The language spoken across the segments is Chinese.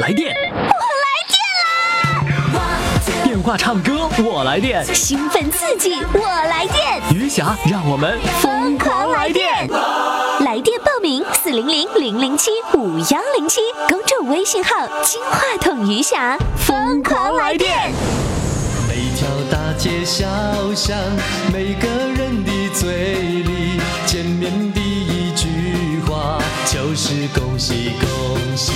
来电，我来电啦！电话唱歌我来电，兴奋刺激我来电，余霞让我们疯狂来电！来电报名：四零零零零七五幺零七，公众微信号“金话筒余霞”，疯狂来电。每条大街小巷，每个人的嘴里，是恭喜恭喜，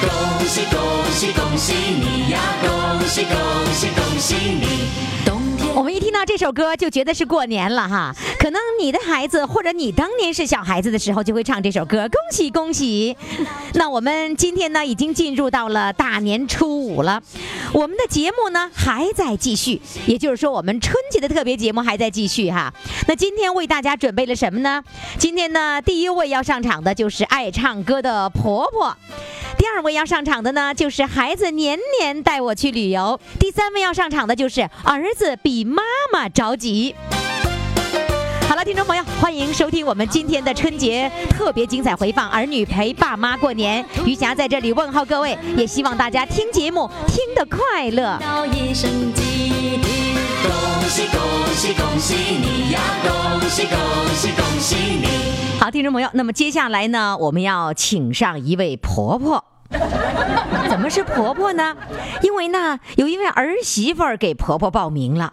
恭喜恭喜恭喜你呀！恭喜恭喜恭喜你！我们一听到这首歌就觉得是过年了哈，可能你的孩子或者你当年是小孩子的时候就会唱这首歌，恭喜恭喜。那我们今天呢已经进入到了大年初五了，我们的节目呢还在继续，也就是说我们春节的特别节目还在继续哈。那今天为大家准备了什么呢？今天呢第一位要上场的就是爱唱歌的婆婆。第二位要上场的呢，就是孩子年年带我去旅游；第三位要上场的就是儿子比妈妈着急。好了，听众朋友，欢迎收听我们今天的春节特别精彩回放《儿女陪爸妈过年》。余霞在这里问候各位，也希望大家听节目听得快乐。道一声吉利，恭喜恭喜恭喜你呀！恭喜恭喜恭喜你！好，听众朋友，那么接下来呢，我们要请上一位婆婆。怎么是婆婆呢？因为呢，有一位儿媳妇儿给婆婆报名了。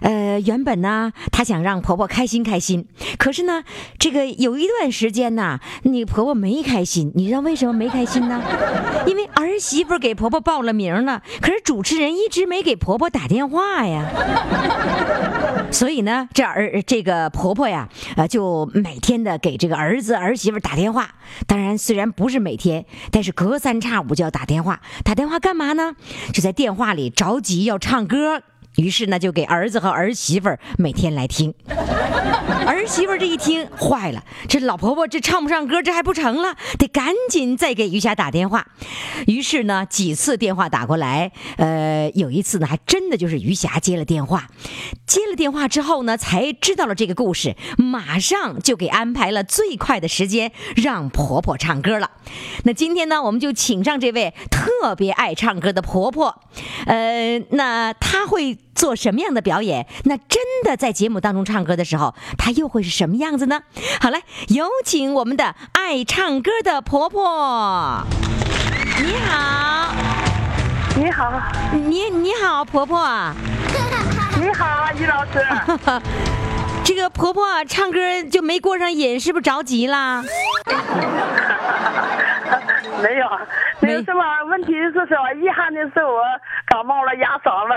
呃，原本呢，她想让婆婆开心开心，可是呢，这个有一段时间呢，你婆婆没开心，你知道为什么没开心呢？因为儿媳妇给婆婆报了名了，可是主持人一直没给婆婆打电话呀。所以呢，这儿这个婆婆呀，呃，就每天的给这个儿子儿媳妇打电话。当然，虽然不是每天，但是隔三差五就要打电话。打电话干嘛呢？就在电话里着急要唱歌。于是呢，就给儿子和儿媳妇儿每天来听。儿媳妇儿这一听坏了，这老婆婆这唱不上歌，这还不成了，得赶紧再给余霞打电话。于是呢，几次电话打过来，呃，有一次呢，还真的就是余霞接了电话。接了电话之后呢，才知道了这个故事，马上就给安排了最快的时间让婆婆唱歌了。那今天呢，我们就请上这位特别爱唱歌的婆婆，呃，那她会做什么样的表演？那真的在节目当中唱歌的时候，她又会是什么样子呢？好嘞，有请我们的爱唱歌的婆婆。你好，你好，你你好，婆婆。你好，于老师。这个婆婆唱歌就没过上瘾，是不是着急啦？没有，没有什么问题，是什么遗憾的是我感冒了，哑嗓子。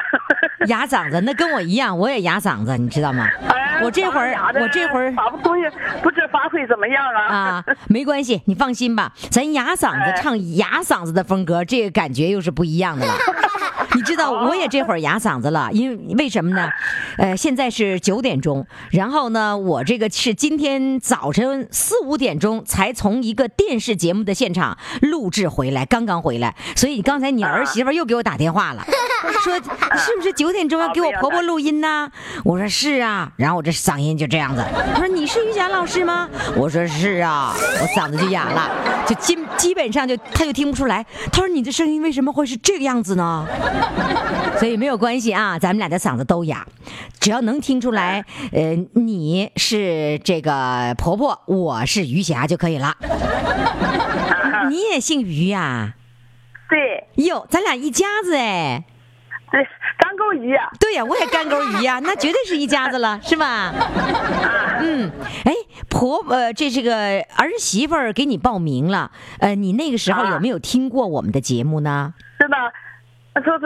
哑嗓子，那跟我一样，我也哑嗓子，你知道吗？哎我这会儿我这会儿发不出去，不知发挥怎么样啊？啊，没关系，你放心吧，咱哑嗓子哎唱哑嗓子的风格，这个感觉又是不一样的了。你知道，我也这会儿哑嗓子了，因为为什么呢？呃，现在是九点钟，然后呢，我这个是今天早晨四五点钟才从一个电视节目的现场录制回来，刚刚回来，所以刚才你儿媳妇又给我打电话了，说是不是九点钟要给我婆婆录音呢？我说是啊，然后我这嗓音就这样子。他说你是于霞老师吗？我说是啊，我嗓子就哑了，就基基本上就他就听不出来。他说你的声音为什么会是这个样子呢？所以没有关系啊，咱们俩的嗓子都哑，只要能听出来，呃，你是这个婆婆，我是余霞就可以了。你也姓余呀、对哟，咱俩一家子哎。对，干够鱼呀。对呀、我也干钩鱼呀、那绝对是一家子了，是吧？嗯，哎，婆呃，这是个儿媳妇儿给你报名了，呃，你那个时候有没有听过我们的节目呢？是的，说是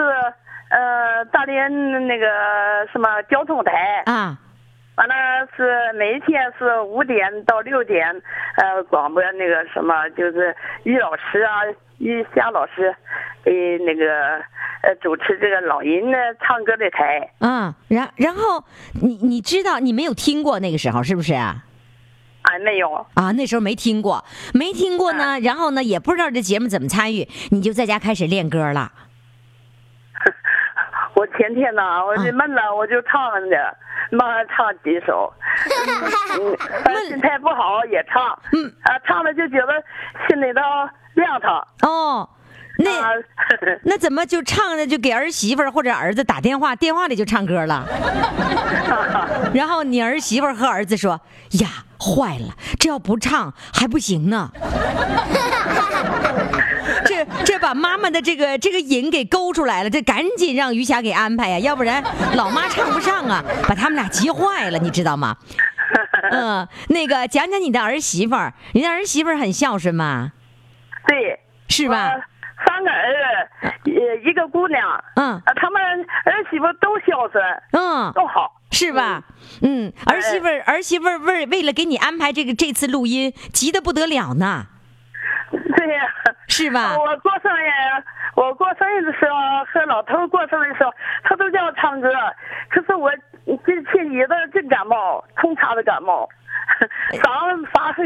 呃大连那个什么交通台，啊，完了是每天是五点到六点，呃广播那个什么就是于老师啊，于霞老师呃那个呃主持这个老人呢唱歌的台。啊，然然后你你知道你没有听过那个时候是不是啊？啊，没有，啊，那时候没听过，没听过呢，然后呢也不知道这节目怎么参与，你就在家开始练歌了。我前天呢，我就闷了，我就唱的，妈唱几首，心态不好也唱，嗯，啊，唱了就觉得心里头亮堂，哦，那啊 那怎么就唱着就给儿媳妇或者儿子打电话，电话里就唱歌了？然后你儿媳妇和儿子说：“呀，坏了，这要不唱还不行呢。”这这把妈妈的这个这个瘾给勾出来了，这赶紧让于霞给安排呀，要不然老妈唱不上啊，把他们俩急坏了，你知道吗？嗯，那个讲讲你的儿媳妇儿，你的儿媳妇儿很孝顺吗？对，是吧？三个儿子，呃，一个姑娘，嗯啊他们儿媳妇都孝顺，嗯，都好。是吧？嗯，儿媳妇儿儿媳妇儿为为了给你安排这个这次录音，急得不得了呢，对呀，是吧？我过生日，我过生日的时候和老头过生日的时候，他都叫我唱歌，可是我这前一阵真感冒，冲查的感冒，嗓子发黑，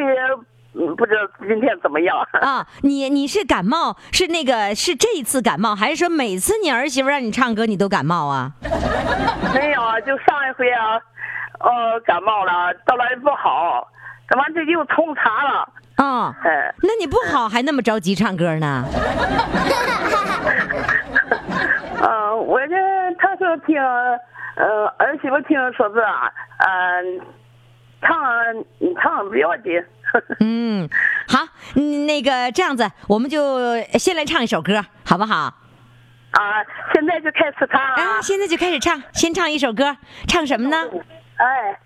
嗯不知道今天怎么样。啊，你你是感冒，是那个是这一次感冒，还是说每次你儿媳妇让你唱歌你都感冒啊？没有啊，就上一回啊，呃，感冒了，到来不好，怎么这又冲查了？啊，哎，那你不好还那么着急唱歌呢？嗯、我这他说听，呃，儿媳妇听说是啊，嗯、唱你唱不要紧。嗯，好，嗯那个这样子，我们就先来唱一首歌，好不好？啊，现在就开始唱啊！啊，现在就开始唱，先唱一首歌，唱什么呢？哎，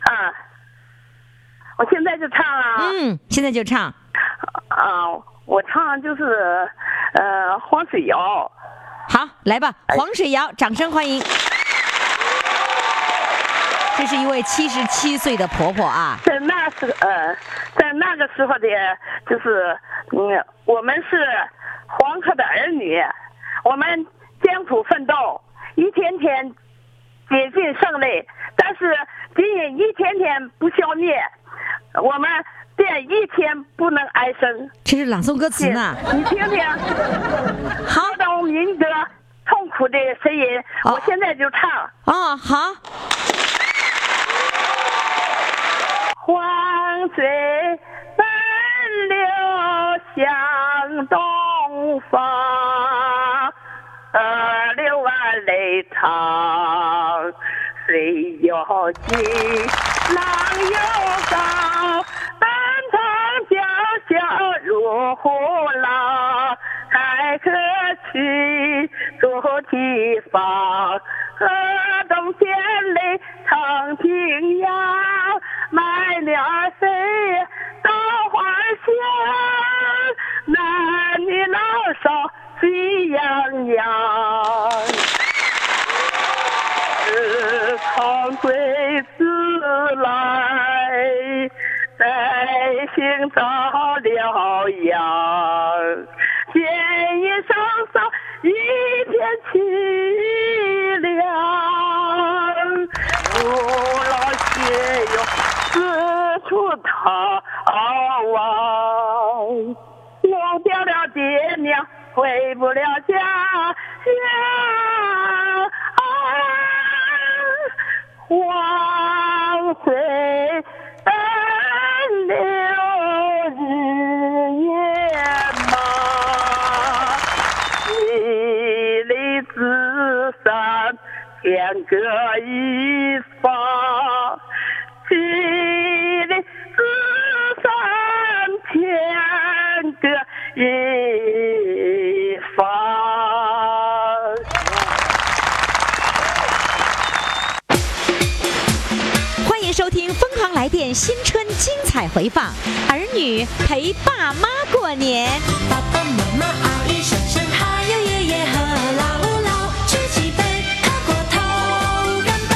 啊，我现在就唱啊！嗯，现在就唱。啊，我唱就是呃黄水谣。好，来吧，黄水谣，掌声欢迎。这是一位七十七岁的婆婆啊，在那时呃，在那个时候的，就是嗯，我们是黄河的儿女，我们艰苦奋斗，一天天接近胜利，但是仅因一天天不消灭，我们便一天不能安生。这是朗诵歌词呢。你听听，好这种民歌痛苦的声音，哦我现在就唱。哦，好，黄水奔流向东方，水又急，浪又高，奔腾叫嚣如虎狼，海可去逐堤防，河东见雷腾平洋，买了谁稻花香，男女老少喜洋洋。自从归自来，百姓遭了羊，见一上上一片凄凉，父老血哟四处逃亡，忘掉了爹娘，回不了家乡。黄水奔流日夜忙，妻离子散天各一方，新春精彩回放，儿女陪爸妈过年。爸爸妈妈阿姨婶婶还有爷爷和姥姥，举起杯，喝过头，干杯！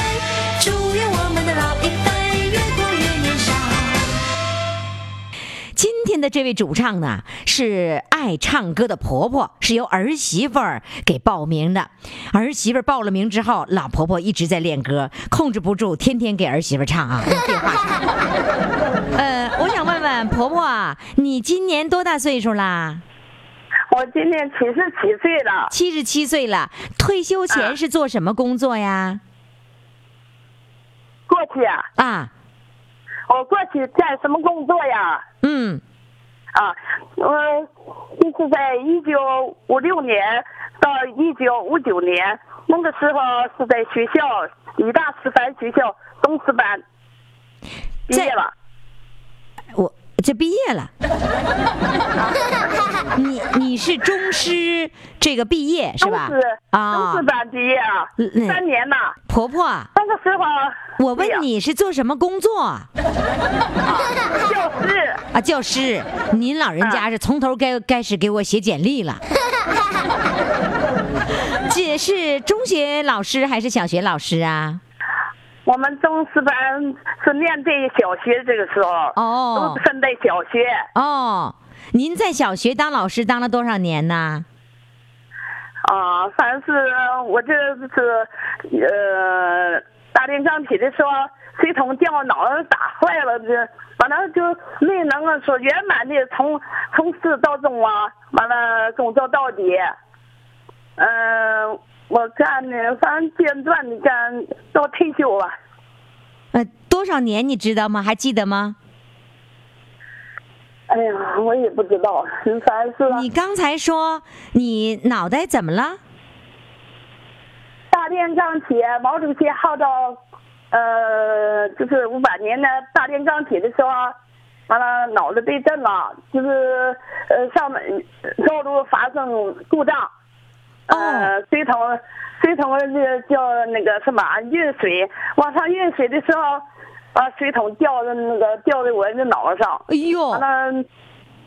祝愿我们的老一辈越过越年少。今天的这位主唱呢，是爱唱歌的婆婆，是由儿媳妇儿给报名的。儿媳妇儿报了名之后，老婆婆一直在练歌，控制不住，天天给儿媳妇儿唱啊，用电话唱。呃，我想问问婆婆啊，你今年多大岁数啦？我今年七十七岁了，七十七岁了。退休前是做什么工作呀？过去啊，啊，我过去干什么工作呀？嗯，啊，我就是在一九五六年到一九五九年，那个时候是在学校理大师范学校东师班毕业了。我这毕业了。你你是中师这个毕业是吧中师？啊中师，班毕业啊三年呐。婆婆啊，那个时候我问你是做什么工作啊？教师，啊，教师。您老人家是从头该开始给我写简历了。这是中学老师还是小学老师啊？我们中师班是面对小学这个时候，哦都是分在小学。哦，您在小学当老师当了多少年呢？啊，反正是我这是呃大炼钢铁的时候，水桶掉脑袋打坏了，这完了就没能啊说圆满的从从始到终啊，完了工作到底。嗯、我干的反正间断的干到退休吧。呃，多少年你知道吗？还记得吗？哎呀，我也不知道，反正是你刚才说你脑袋怎么了？大炼钢铁，毛主席号召，呃，就是五百年的大炼钢铁的时候，完了脑子被震了，就是呃上面道路发生故障，呃，水桶水桶就叫那个什么运水，往上运水的时候，把水桶掉在那个掉在我的脑袋上，哎呦完，了，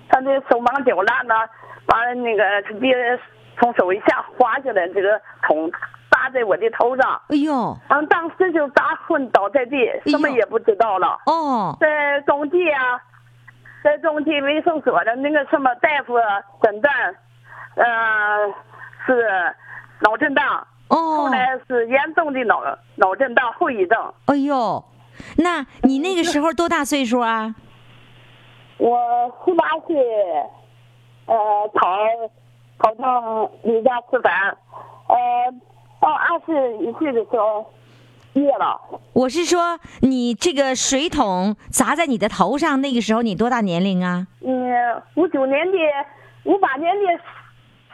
他那手忙脚乱的，完了那个直接从手一下滑下来，这个桶砸在我的头上，哎呦，嗯当时就砸昏倒在地，什么也不知道了。哦，在中地啊，在中地卫生所的那个什么大夫诊断，呃，是脑震荡，后哦，来是严重的脑脑震荡后遗症。哎呦，那你那个时候多大岁数啊？我十八岁，呃，考考上李家师范，呃，到二十一岁的时候毕业了。我是说，你这个水桶砸在你的头上，那个时候你多大年龄啊？嗯，五九年的五八年的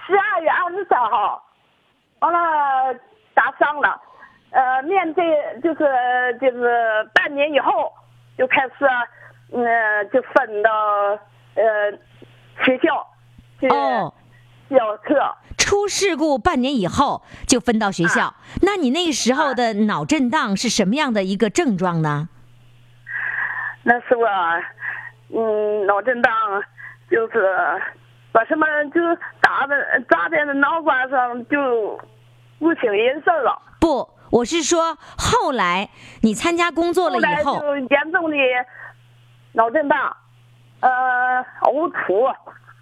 十二月二十三号，完了打伤了，呃，面对就是就是半年以后就开始，嗯、就分到呃学校去哦，教课。出事故半年以后就分到学校，那你那时候的脑震荡是什么样的一个症状呢？那是我，嗯，脑震荡，就是把什么就打的扎在那脑瓜上，就不省人事了。不，我是说后来你参加工作了以后，就严重的脑震荡，呃，呕吐，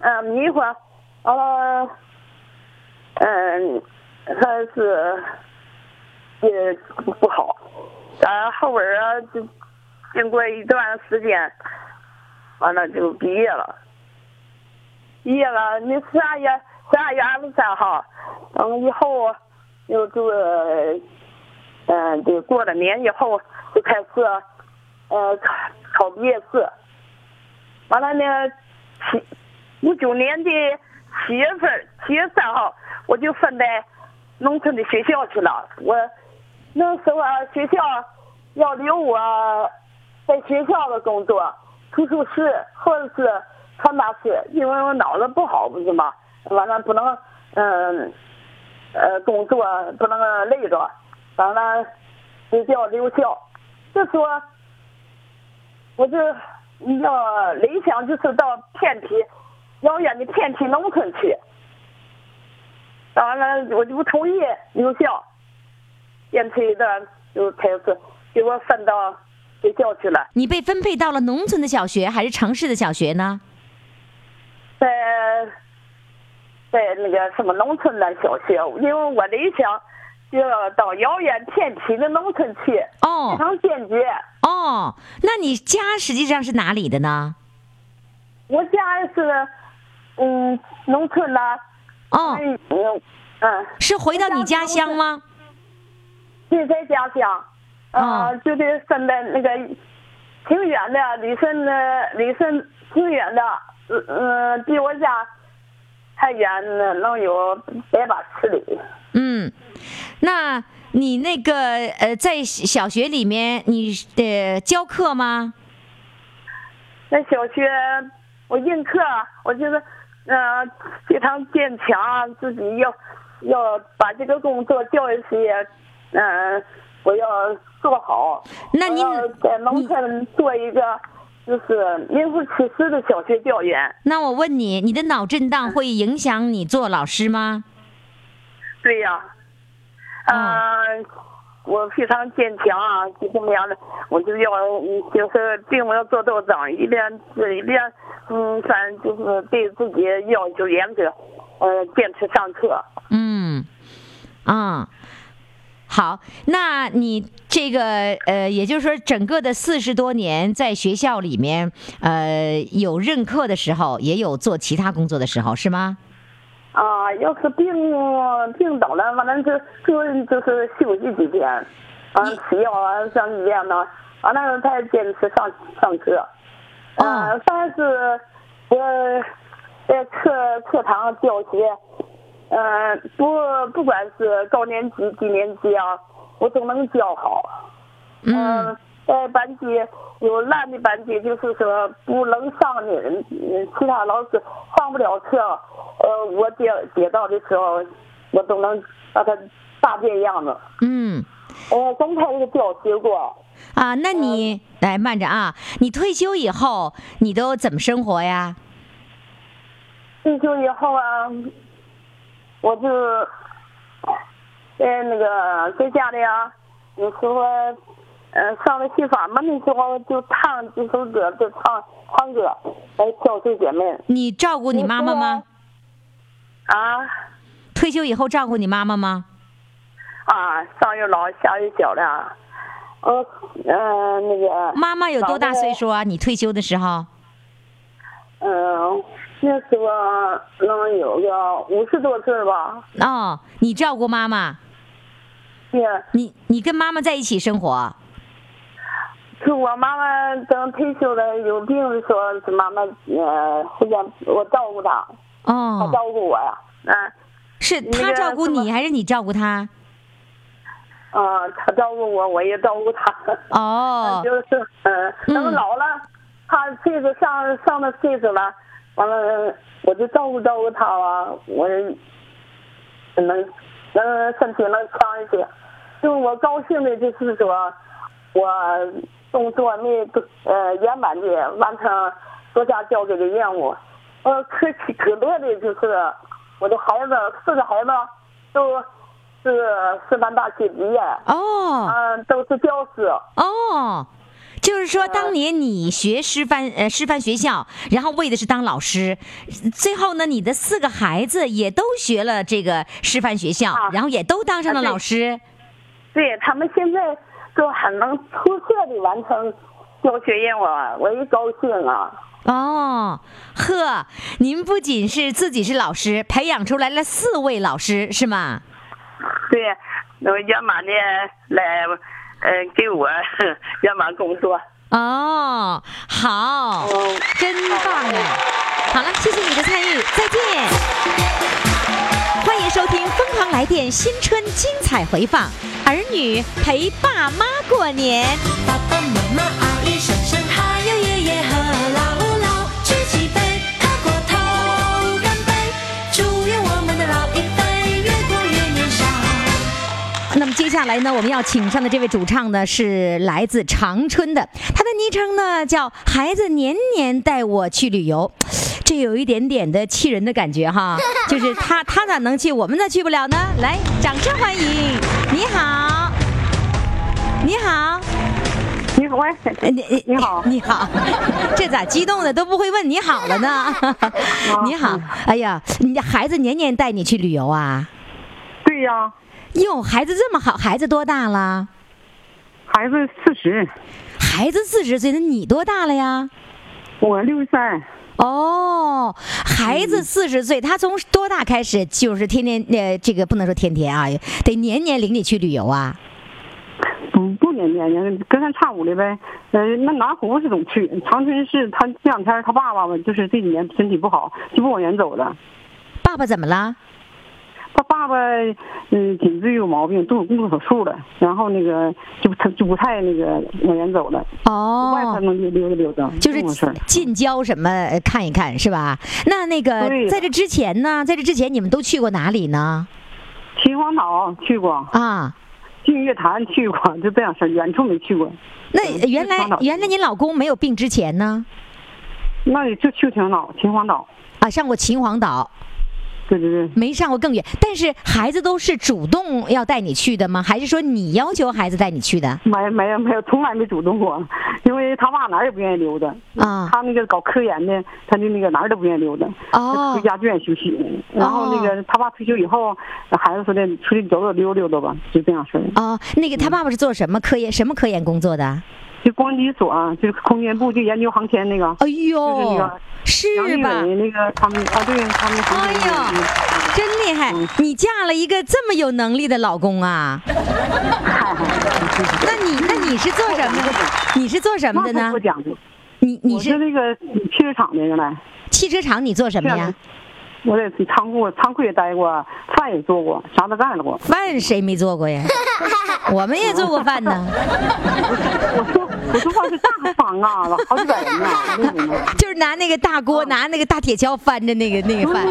呃，迷糊，完了，嗯、还是也不好。然后边儿啊，就经过一段时间，完了就毕业了。毕业了，那十二月十二月二十三号，嗯，以后就就，嗯，就过了年以后就开始，呃，考考毕业试。完了呢，七五九年的七月份，七月三号，我就分在农村的学校去了。我那时候，学校要留我在学校的工作，图书室或者是传达室，因为我脑子不好，不是吗？完了不能，嗯，呃，工作不能累着，完了就叫留校。就说，我就要理想就是到偏僻、遥远的偏僻农村去。完了，我就不同意留校，边推的就开始给我分到学校去了，你被分配到了农村的小学还是城市的小学呢？在在那个什么农村的小学，因为我理想就要到遥远偏僻的农村去，哦。非哦常坚决。哦，那你家实际上是哪里的呢？我家是嗯农村的，哦，嗯嗯嗯，是回到你家乡吗？就在家乡，呃，哦。就得分在那个挺远的离顺的离顺挺远的，嗯、嗯，比我家还远呢，能有百八十里。嗯，那你那个呃，在小学里面你呃教课吗？那小学我应课，我就是呃非常坚强，自己要要把这个工作教育事业，嗯、我要做好。那您在农村做一个就是名副其实的小学教员。那我问你，你的脑震荡会影响你做老师吗？对呀、嗯、我非常坚强啊，就这么样的，我就要嗯就是病我要做到长，一边一边嗯，反正就是对自己要求严格，呃，坚持上课。嗯，啊、好，那你这个呃，也就是说，整个的四十多年在学校里面，呃，有任课的时候，也有做其他工作的时候，是吗？啊，要是病病倒了，完了就就就是休息几天，完了吃药啊，上医院呢，完了才坚持上上课。啊，但是我在课课堂教学，呃，不不管是高年级低年级啊，我都能教好。嗯在班级有烂的班级，就是说不能上的，嗯其他老师上不了课，呃，我接接到的时候，我都能把他大变样子。嗯。我刚开这个教学过，啊，那你来慢着啊！你退休以后，你都怎么生活呀？退休以后啊，我就在那个在家里啊，有时候呃上了戏法门的时候就唱几首歌，就唱唱歌来消费姐妹你照顾你妈妈吗？啊退休以后照顾你妈妈吗？啊，上有老下有小的，呃呃那个妈妈有多大岁数啊？你退休的时候？嗯、那时候能有个五十多岁吧，哦，你照顾妈妈，对。你你跟妈妈在一起生活？是我妈妈等退休了有病的时候，是妈妈呃回家我照顾她，她哦，照顾我呀，嗯、是那个她照顾你还是你照顾她？嗯，她照顾我，我也照顾她。哦，就是嗯，等嗯老了，她岁数上上了岁数了，完了我就照顾照顾他啊，我能能身体能强一些。就我高兴的就是说，我工作没呃圆满的完成国家交给的任务。呃，可喜可乐的就是我的孩子四个孩子都是师范大学毕业，哦，嗯，都是教师。哦。就是说，当年你学师范呃师范学校，然后为的是当老师，最后呢，你的四个孩子也都学了这个师范学校，啊然后也都当上了老师。对他们现在都很能出色的完成教学任务，我也高兴啊。哦，呵，您不仅是自己是老师，培养出来了四位老师，是吗？对，能圆满的来，呃，给我 圆满工作。哦，好，嗯真棒哎！好了，谢谢你的参与，再见。欢迎收听《疯狂来电》新春精彩回放，儿女陪爸妈过年。爸爸妈妈、阿姨、婶婶，还有爷爷和姥姥 那么接下来呢，我们要请上的这位主唱呢是来自长春的，他的昵称呢叫“孩子年年带我去旅游”，这有一点点的气人的感觉哈，就是他他咋能去，我们咋去不了呢？来，掌声欢迎！你好，你好，你好，呃你你好你好，这咋激动的都不会问你好了呢？你好，哎呀，你的孩子年年带你去旅游啊？对呀，哟，孩子这么好，孩子多大了？孩子四十，孩子四十岁，那你多大了呀？我六十三。哦，孩子四十岁，他从多大开始就是天天呃，这个不能说天天啊，得年年领你去旅游啊？不不年年年，隔三差五的呗。呃，那南湖是总去，长春市他这两天他爸爸吧，就是这几年身体不好，就不往远走了。爸爸怎么了？他爸爸嗯颈椎有毛病，动动手术了，然后那个就不他就不太那个往前走了，哦外头哦，能溜达溜达，就是。近郊什么呃看一看是吧？那那个在这之前呢，在这之前你们都去过哪里呢？秦皇岛去过，啊，净月潭去过，就这样事儿，远处没去过。那嗯原来原来你老公没有病之前呢？那也就去秦皇岛，秦皇岛。啊，上过秦皇岛，对对对，没上过更远。但是孩子都是主动要带你去的吗？还是说你要求孩子带你去的？没没有没有，从来没主动过，因为他爸哪儿也不愿意溜达。啊他那个搞科研的，他就那个哪儿都不愿意溜达，哦回家就愿意休息。然后那个他爸退休以后，孩子说的出去走走溜溜达吧，就这样式儿。哦，那个他爸爸是做什么科研什么科研工作的？就光机所啊，就是空间部，就研究航天那个。哎就是那呦个，是吧？伟那个他们啊，对他们航哎呦，真厉害！你嫁了一个这么有能力的老公啊？那你那你是做什么的？你是做什么的呢。你你是是那个汽车厂的原来。汽车厂，你做什么呀？我在仓库，仓库也待过，饭也做过，啥都干了过。饭谁没做过呀？我们也做过饭呢，我说我说话是大方啊，好几百人呢，那种的。就是拿那个大锅，拿那个大铁锹翻着那个那个饭。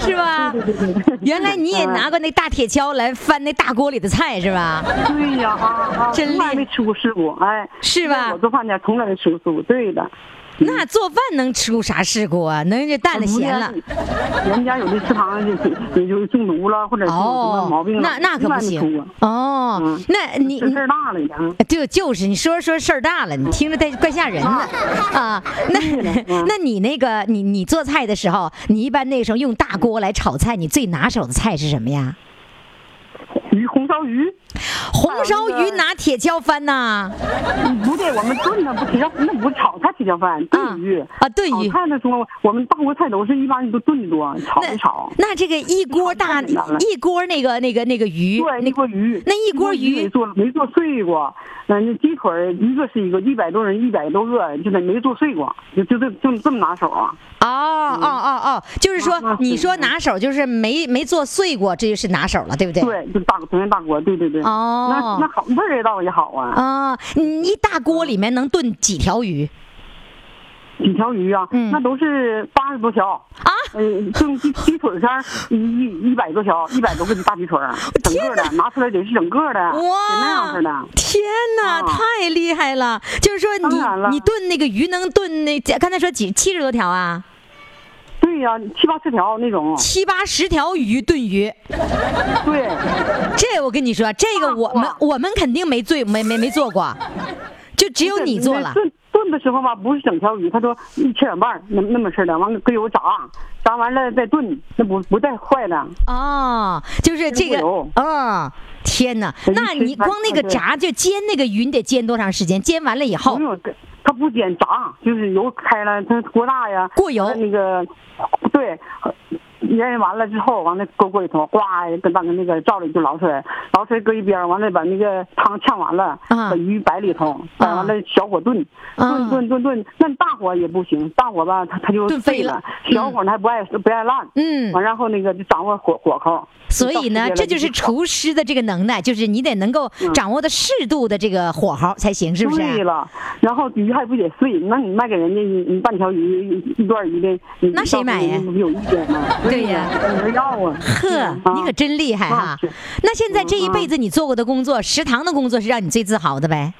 是吧对对对对对。原来你也拿过那大铁锹来翻那大锅里的菜是吧？对呀，啊啊，真厉害从来没吃过事故，哎，是吧我做饭呢从来没吃过事故，对的。那做饭能吃出啥事故啊？能就淡了咸了。人家有的食堂就也就中毒了，或者什么毛病了，那那可不行。哦嗯，那你事儿大了呀。就就是你说说事儿大了，你听着带怪吓人的啊。那嗯那你那个你你做菜的时候，你一般那时候用大锅来炒菜，你最拿手的菜是什么呀？鱼红烧鱼，红烧鱼拿铁锹翻呐？不对，我们炖的不铁锹，那不是炒菜铁锹翻，炖鱼啊炖鱼炒菜的时候，我们大锅菜都是一般都炖的多，炒那的炒。那这个一锅大一锅那个那个那个鱼，对，那一锅鱼，那一锅鱼没做没做碎过，嗯，那鸡腿儿一个是一个，一百多人一百多个，就得没做碎过，就就这就这么拿手啊。哦哦哦哦，就是说你说拿手就是没没做碎过，这就是拿手了，对不对？对，就大同样大锅，对对对。哦那那好味儿倒也好啊，啊，你一大锅里面能炖几条鱼几条鱼啊，嗯那都是八十多条。啊？嗯，就鸡鸡腿上一一一百多条，一百多个大鸡腿儿，整个的拿出来得是整个的，哇那样式的。天哪，啊太厉害了！就是说你你炖那个鱼能炖那刚才说几七十多条啊，对呀、七八十条那种。七八十条鱼炖鱼，对，这我跟你说，这个我们哇我们肯定没做没没没做过，就只有你做了。炖炖的时候吧，不是整条鱼，他说一切两半那那么式的，完了搁油炸，炸完了再炖，那不不带坏的。哦，就是这个嗯，哦，天哪！那你光那个炸就煎那个鱼，你得煎多长时间？煎完了以后他不煎炸，就是油开了，它锅大呀，过油那个，对，腌完了之后，完了搁锅里头，呱，跟当个那个灶里就捞出来，捞出来搁一边，完了把那个汤呛完了，啊。把鱼摆里头，摆完了小火炖，啊。炖炖炖炖，那大火也不行，大火吧，它它就炖飞了。了，小火它还不爱不爱烂，嗯。完然后那个就掌握火火候。所以呢，这就是厨师的这个能耐，就是你得能够掌握的适度的这个火候才行，是不是？对了，然后鱼还不得碎，那你卖给人家半条鱼一一段鱼的，你那谁买呀？有意见吗？对呀有人要啊。呵，啊你可真厉害哈那现在这一辈子你做过的工作，食堂的工作是让你最自豪的呗？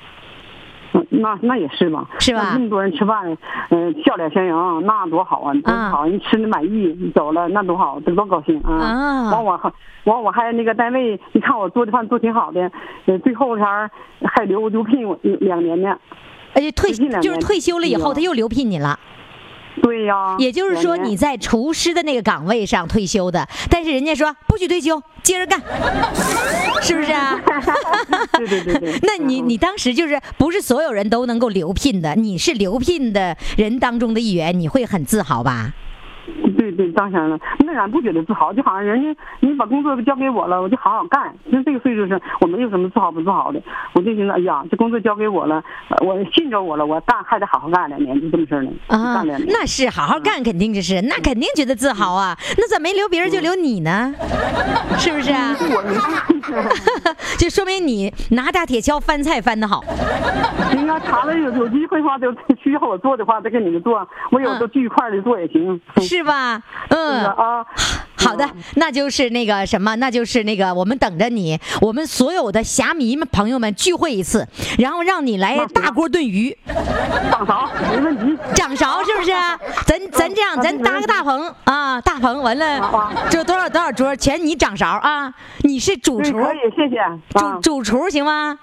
嗯那那也是吧，是吧那那么多人吃饭，嗯、笑脸相迎，那多好啊，多好！人吃的满意，你走了那多好，这多高兴啊！啊完我还完我还那个单位，你看我做的饭做挺好的，呃，最后前儿还留留聘我两年呢。而且退就是退休了以后，嗯他又留聘你了。对呀，也就是说你在厨师的那个岗位上退休的，但是人家说不许退休，接着干，是不是啊？对对对对 那你你当时就是不是所有人都能够留聘的，你是留聘的人当中的一员，你会很自豪吧？对对当然了，那俺不觉得自豪，就好像人家你把工作交给我了，我就好好干。那这个岁数是我没有什么自豪不自豪的，我就寻思，哎呀，这工作交给我了，呃我信着我了，我干还得好好干两年，就这么事儿呢。啊。那是好好干，肯定就是，那肯定觉得自豪啊。那咋没留别人就留你呢？是不是啊？我 就说明你拿大铁锹翻菜翻得好。你要，查了有有机会的话，就需要我做的话，再给你们做。我有嗯都聚一块儿的做也行。是吧？是嗯，啊，好的，那就是那个什么，那就是那个，我们等着你，我们所有的侠迷们朋友们聚会一次，然后让你来大锅炖鱼，掌勺没问题。掌勺是不是？咱咱这样，啊咱搭个大棚啊，大棚完了啊，就多少多少桌，全你掌勺啊，你是主，厨，可以，谢谢。主啊，主厨行吗？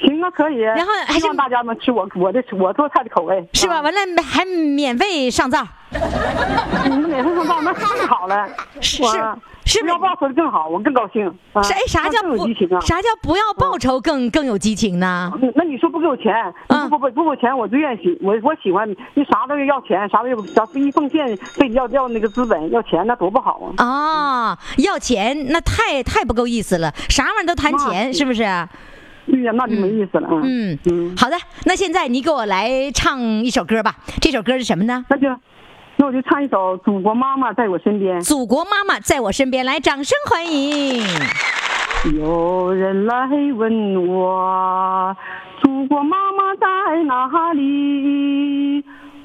行啊，可以。然后还是希望大家能吃我我的我做菜的口味，是吧？啊完了还免费上灶，你们免费上灶那太好了，是是不是不要报酬的更好，我更高兴。啥叫那更有不激情啊？啥叫不要报酬更更有激情呢？嗯那你说不给我钱，嗯不不不给我钱，我最愿意喜我我喜欢你啥都要钱，啥都要啥一奉献非得要要那个资本要钱，那多不好啊！哦，要钱那太太不够意思了，啥玩意儿都谈钱，是不是？对呀，那就没意思了。嗯嗯嗯，好的，那现在你给我来唱一首歌吧。这首歌是什么呢？那就那我就唱一首《祖国妈妈在我身边》。祖国妈妈在我身边，来，掌声欢迎。有人来问我，祖国妈妈在哪里？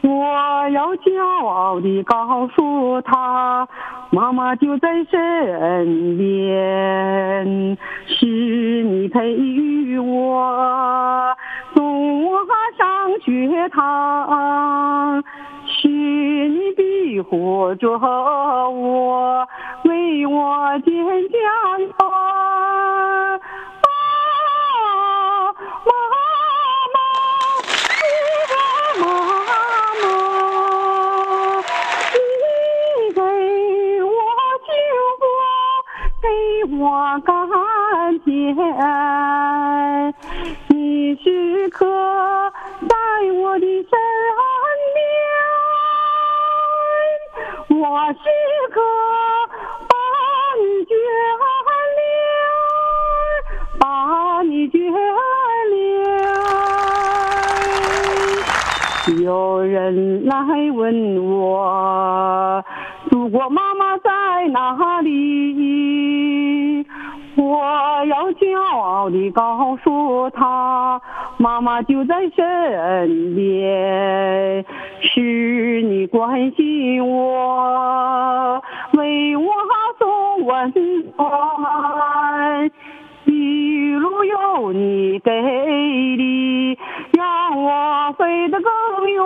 我要骄傲地告诉他，妈妈就在身边，是你培育我，送我上学堂，是你庇护着我，为我建家园。我甘甜，你时刻在我的身边，我时刻把你眷恋，把你眷恋。有人来问我，祖国妈妈在哪里？我要骄傲地告诉他，妈妈就在身边，是你关心我，为我送温暖。一路有你给力，让我飞得更远。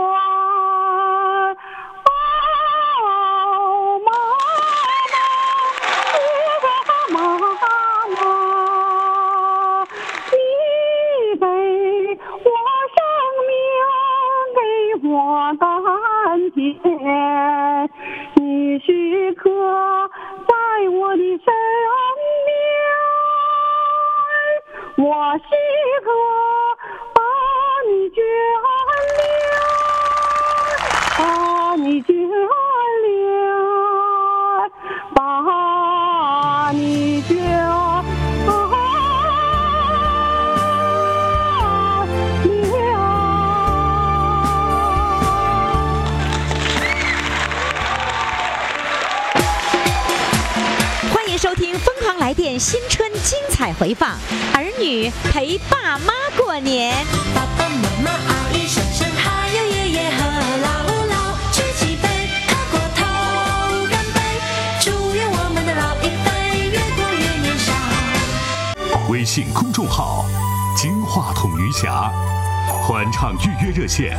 话筒余霞”，欢唱预约热线：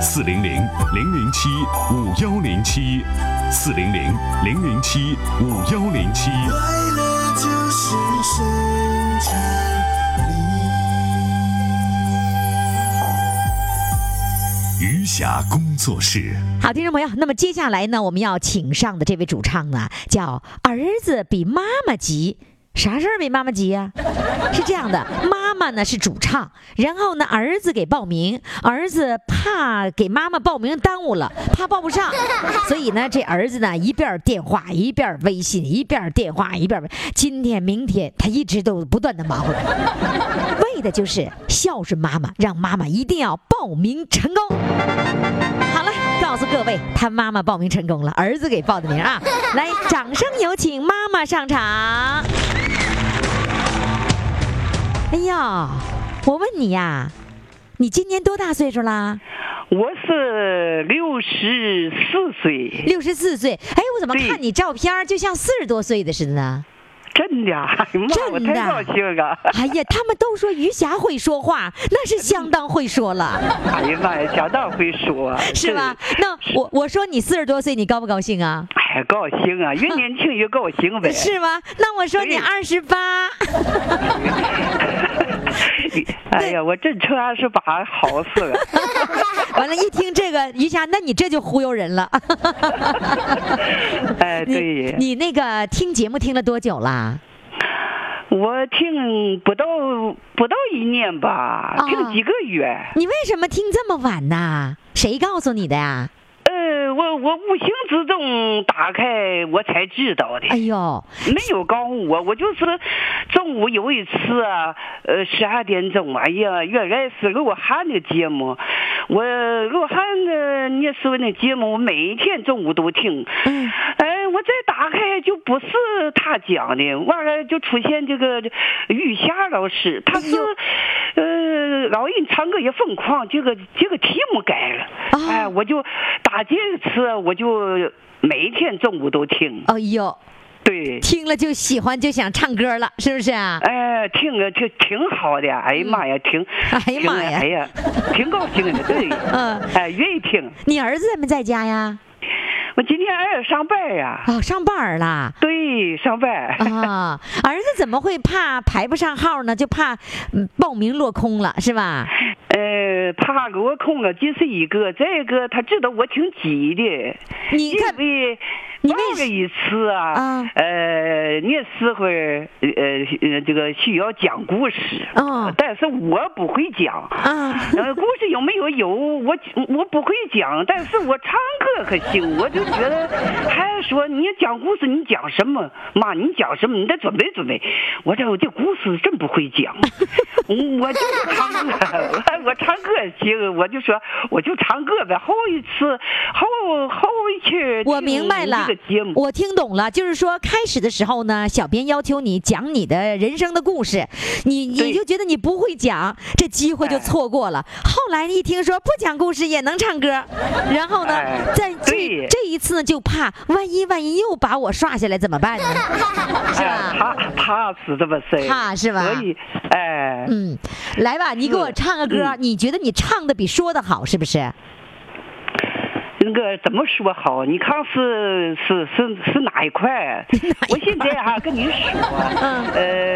四零零零零七五幺零七，四零零零零七五幺零七。快乐就是生产余霞工作室。好，听众朋友，那么接下来呢，我们要请上的这位主唱呢，叫儿子比妈妈急。啥事儿比妈妈急呀、是这样的，妈妈呢是主唱，然后呢儿子给报名，儿子怕给妈妈报名耽误了，怕报不上，所以呢这儿子呢一边儿电话一边儿微信，一边儿电话一边今天明天他一直都不断的忙活，为的就是孝顺妈妈，让妈妈一定要报名成功。好了，告诉各位，他妈妈报名成功了，儿子给报的名啊！来，掌声有请妈妈上场。哎呀，我问你呀，你今年多大岁数啦？我是六十四岁，六十四岁。哎，我怎么看你照片就像四十多岁的似的呢？真的，真的太高兴了！哎呀，他们都说余霞会说话，那是相当会说了，哎呀妈呀，相当会说，是吧？那我我说你四十多岁，你高不高兴啊？哎，高兴啊，越年轻越高兴呗。是吗？那我说你二十八，哎呀，我真成二十八，好死了。完了，一听这个余霞，那你这就忽悠人了。哎，对，你那个听节目听了多久啦？我听不到不到一年吧，啊听几个月。你为什么听这么晚呢？谁告诉你的呀？呃，我我无形之中打开，我才知道的。哎呦，没有告诉我，我就是中午有一次啊，呃，十二点钟，哎呀，原来是鹿晗的节目。我鹿晗的你说那节目，我每天中午都听。嗯，哎，我再打开就不是他讲的，完了就出现这个玉霞老师，他是哎呃老人唱歌也疯狂，这个这个题目改了，啊哎，我就打这次我就每一天中午都听，哎呦，对。听了就喜欢，就想唱歌了，是不是啊？哎，听着就挺好的，哎呀妈呀，挺，哎呀妈呀哎呀，挺高兴的，对，嗯哎，愿意听。你儿子在没在家呀？我今天儿子上班呀，哦，上班儿啦。对，上班。啊，儿子怎么会怕排不上号呢？就怕嗯报名落空了，是吧？呃，怕落空了，这是一个；再一个，他知道我挺急的，你看因为你为报了一次啊，啊呃，那时候呃呃这个需要讲故事，哦但是我不会讲。啊，呃，故事有没有有？我我不会讲，但是我唱歌可行。我就觉得，还说你讲故事，你讲什么？妈，你讲什么？你得准备准备。我这我这故事真不会讲，我就唱歌，我 我唱歌行，我就说我就唱歌呗。后一次，后后一次，我明白了我听懂了，就是说开始的时候呢，小编要求你讲你的人生的故事，你你就觉得你不会讲，这机会就错过了。后来一听说不讲故事也能唱歌，然后呢，哎在这对这一次呢，就怕万一万一又把我刷下来怎么办呢？是哎，吧？怕怕死这么事，怕是吧所以，哎，嗯，来吧，你给我唱个歌，嗯你觉得你唱的比说的好，是不是？那个怎么说好？你看是是是是 哪一块？我现在哈、跟你说，嗯呃，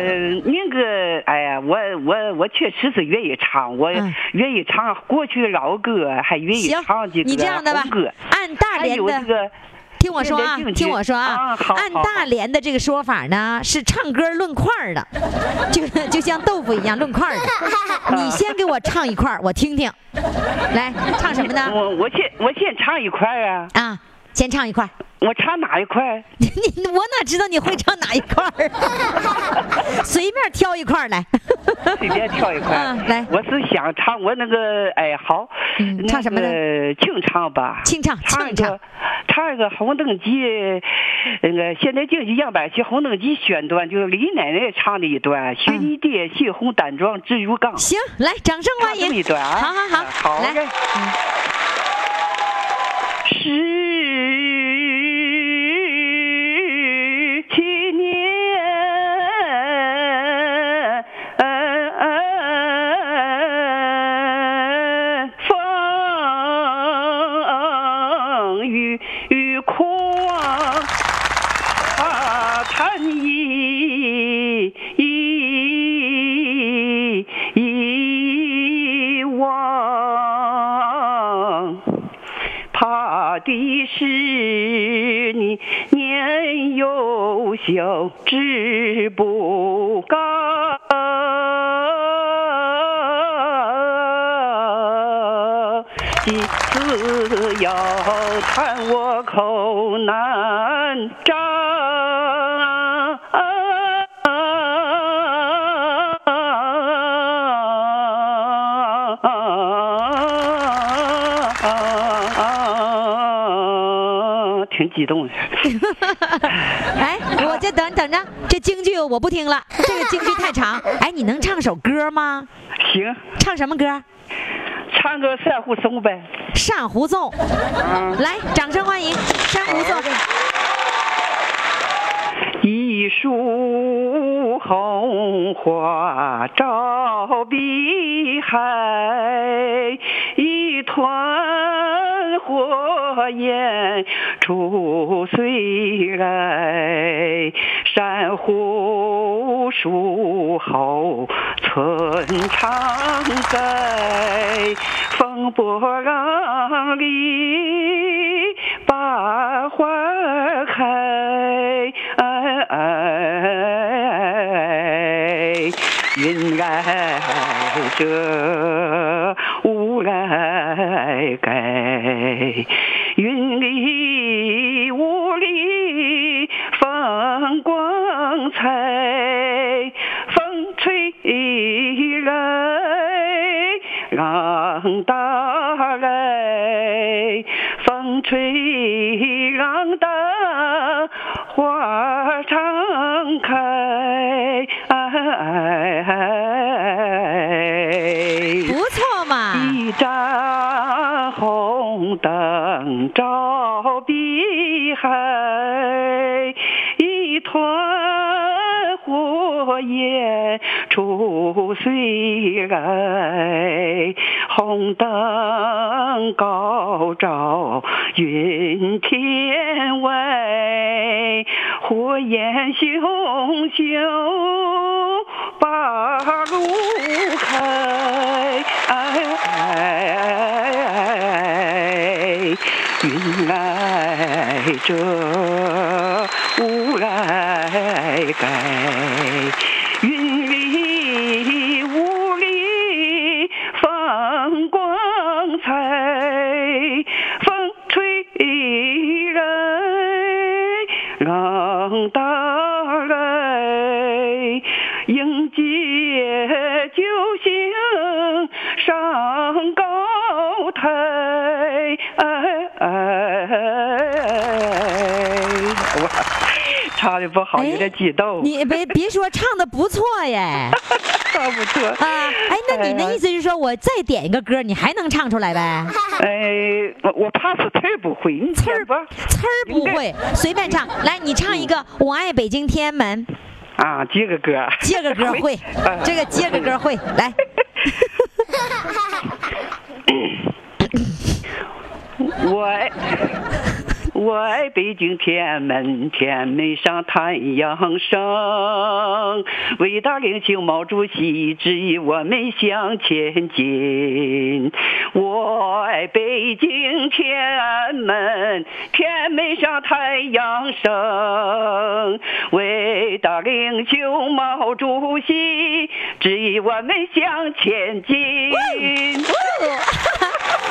我我我确实是愿意唱，我嗯愿意唱过去老歌，还愿意唱这，个你这样的吧按大连的有这个。听我说啊听我说啊按大连的这个说法呢，是唱歌论块儿的，就就像豆腐一样论块儿的。你先给我唱一块儿，我听听。来，唱什么呢？我我先我先唱一块啊，啊，先唱一块儿。我唱哪一块？你我哪知道你会唱哪一块儿？随便挑一块儿来。随便挑一块。嗯来我是想唱我那个，哎，好，嗯唱什么呢清唱吧。清唱唱一清唱个，唱一个《红灯记》，那个现代京剧样板戏《红灯记》选段，就是李奶奶唱的一段，学你爹血红胆壮志如钢。行，来，掌声欢迎一。段啊。好好好来好嘞。是是你年幼小志不高几次要看我 哎，我这等等着，这京剧我不听了，这个京剧太长。哎，你能唱首歌吗？行，唱什么歌？唱个珊瑚颂呗。珊瑚颂，来，掌声欢迎珊瑚颂。一树红花照碧海，一团火焰出水来。珊瑚树后春常在，风波浪里把花开。哎云来遮，出水来。红灯高照云天外，火焰熊熊把路开。云来遮，雾来盖，你别别说，唱的不错耶。唱不错啊！哎，那你的意思是说我再点一个歌，你还能唱出来呗？哎，我我怕是词儿不会，你词儿吧？词儿不会，随便唱。来，你唱一个《我爱北京天安门》。啊，接个歌。接个歌会，这个接个歌会，来。我爱我爱北京天安门，天安门上太阳升。伟大领袖毛主席指引我们向前进。我爱北京天安门，天安门上太阳升。伟大领袖毛主席指引我们向前进。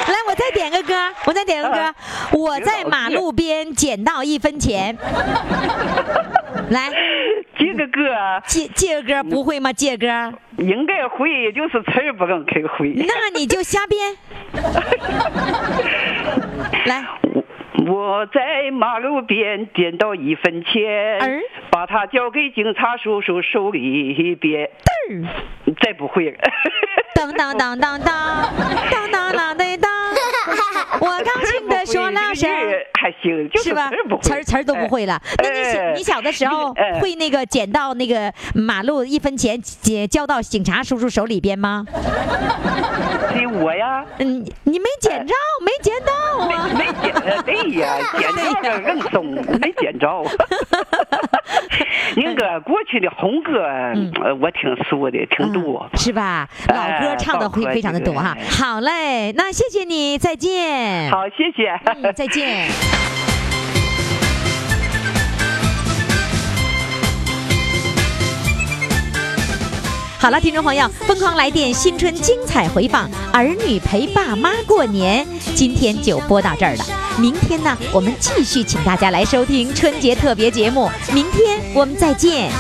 来，我再点个歌，我再点个歌。我在马路边捡到一分钱。来，借个歌，借借个歌不会吗？借歌应该会，就是词儿不更开会。那你就瞎编。来。我在马路边捡到一分钱，把它交给警察叔叔手里边。再不会了。当当当当当当当当当当。我高兴的说了声，还行，是吧？词儿词儿都不会了。那你小你小的时候会那个捡到那个马路一分钱，捡交到警察叔叔手里边吗？我呀。嗯，你没捡着，没捡到啊。没没捡，对呀，捡着了硬松，没捡着。那个过去的红歌，我挺熟的，挺多，是吧？老歌唱的会非常的多哈好嘞那谢谢你再见。好谢谢。再见。好 了听众朋友疯狂来电新春精彩回放儿女陪爸妈过年。今天就播到这儿了明天呢我们继续请大家来收听春节特别节目明天我们再见。